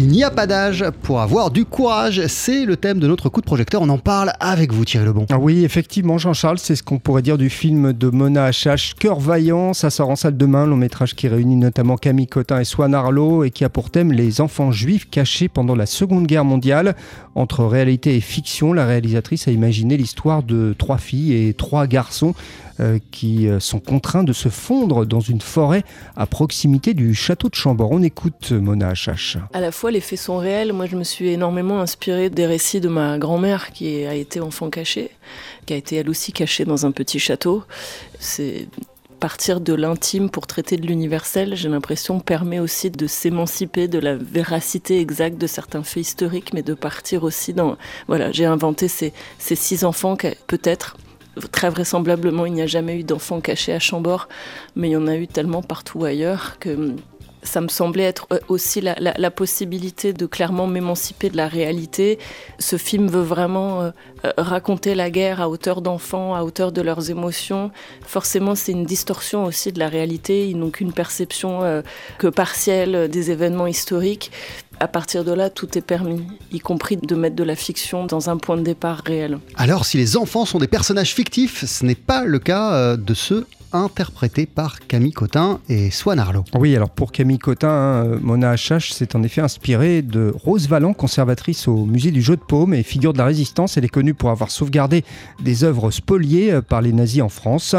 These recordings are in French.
Il n'y a pas d'âge pour avoir du courage. C'est le thème de notre coup de projecteur. On en parle avec vous, Thierry Lebon. Ah oui, effectivement, Jean-Charles, c'est ce qu'on pourrait dire du film de Mona HH, Cœur vaillant. Ça sort en salle demain, long métrage qui réunit notamment Camille Cotin et Swan Arlo et qui a pour thème les enfants juifs cachés pendant la Seconde Guerre mondiale. Entre réalité et fiction, la réalisatrice a imaginé l'histoire de trois filles et trois garçons qui euh, sont contraints de se fondre dans une forêt à proximité du château de Chambord. On écoute Mona HH. À la fois, les faits sont réels. Moi, je me suis énormément inspirée des récits de ma grand-mère qui a été enfant caché, qui a été elle aussi cachée dans un petit château. C'est partir de l'intime pour traiter de l'universel, j'ai l'impression, permet aussi de s'émanciper de la véracité exacte de certains faits historiques, mais de partir aussi dans... Voilà, j'ai inventé ces, ces six enfants, peut-être Très vraisemblablement, il n'y a jamais eu d'enfants cachés à Chambord, mais il y en a eu tellement partout ailleurs que ça me semblait être euh, aussi la, possibilité de clairement m'émanciper de la réalité. Ce film veut vraiment euh, euh, raconter la guerre à hauteur d'enfants, à hauteur de leurs émotions. Forcément, c'est une distorsion aussi de la réalité. Ils n'ont qu'une perception que partielle des événements historiques. À partir de là, tout est permis, y compris de mettre de la fiction dans un point de départ réel. Alors, si les enfants sont des personnages fictifs, ce n'est pas le cas de ceux interprété par Camille Cotin et Swan Arlo. Oui, alors pour Camille Cotin, hein, Mona HH s'est en effet inspirée de Rose Valland, conservatrice au musée du jeu de paume et figure de la résistance. Elle est connue pour avoir sauvegardé des œuvres spoliées euh, par les nazis en France.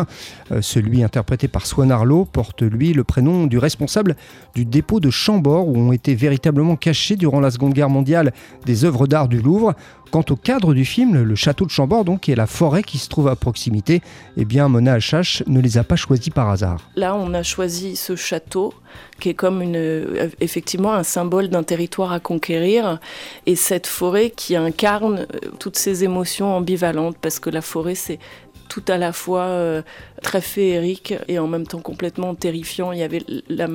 Euh, celui interprété par Swan Arlo porte lui le prénom du responsable du dépôt de Chambord où ont été véritablement cachées durant la Seconde Guerre mondiale des œuvres d'art du Louvre. Quant au cadre du film, le château de Chambord, donc, et la forêt qui se trouve à proximité, eh bien, Mona HH ne les a pas choisis par hasard. Là, on a choisi ce château qui est comme une, euh, effectivement un symbole d'un territoire à conquérir, et cette forêt qui incarne euh, toutes ces émotions ambivalentes, parce que la forêt, c'est tout à la fois euh, très féerique et en même temps complètement terrifiant. Il y avait la,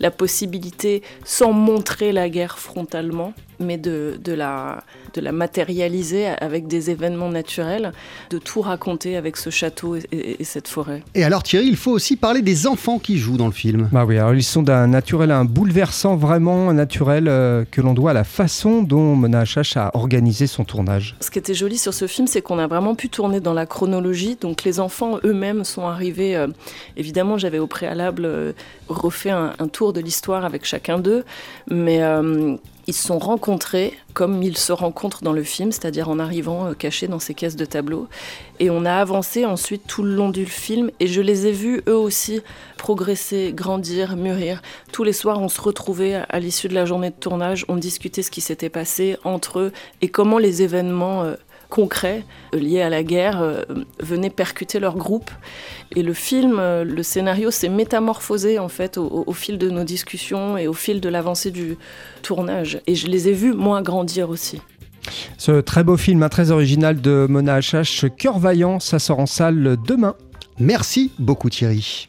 la possibilité, sans montrer la guerre frontalement, mais de, de, la, de la matérialiser avec des événements naturels, de tout raconter avec ce château et, cette forêt. Et alors Thierry, il faut aussi parler des enfants qui jouent dans le film. Bah oui, alors ils sont d'un naturel, un bouleversant vraiment naturel euh, que l'on doit à la façon dont Mona a organisé son tournage. Ce qui était joli sur ce film, c'est qu'on a vraiment pu tourner dans la chronologie, donc les enfants eux-mêmes sont arrivés, euh, évidemment j'avais au préalable euh, refait un, tour de l'histoire avec chacun d'eux, mais ils se sont rencontrés comme ils se rencontrent dans le film, c'est-à-dire en arrivant euh, cachés dans ces caisses de tableaux. Et on a avancé ensuite tout le long du film et je les ai vus eux aussi progresser, grandir, mûrir. Tous les soirs, on se retrouvait à l'issue de la journée de tournage, on discutait ce qui s'était passé entre eux et comment les événements euh, concrets euh, liés à la guerre euh, venaient percuter leur groupe. Et le film, euh, le scénario s'est métamorphosé en fait au, fil de nos discussions et au fil de l'avancée du tournage. Et je les ai vus, moi, grandir aussi. Ce très beau film, très original de Mona HH, Cœur Vaillant, ça sort en salle demain. Merci beaucoup Thierry.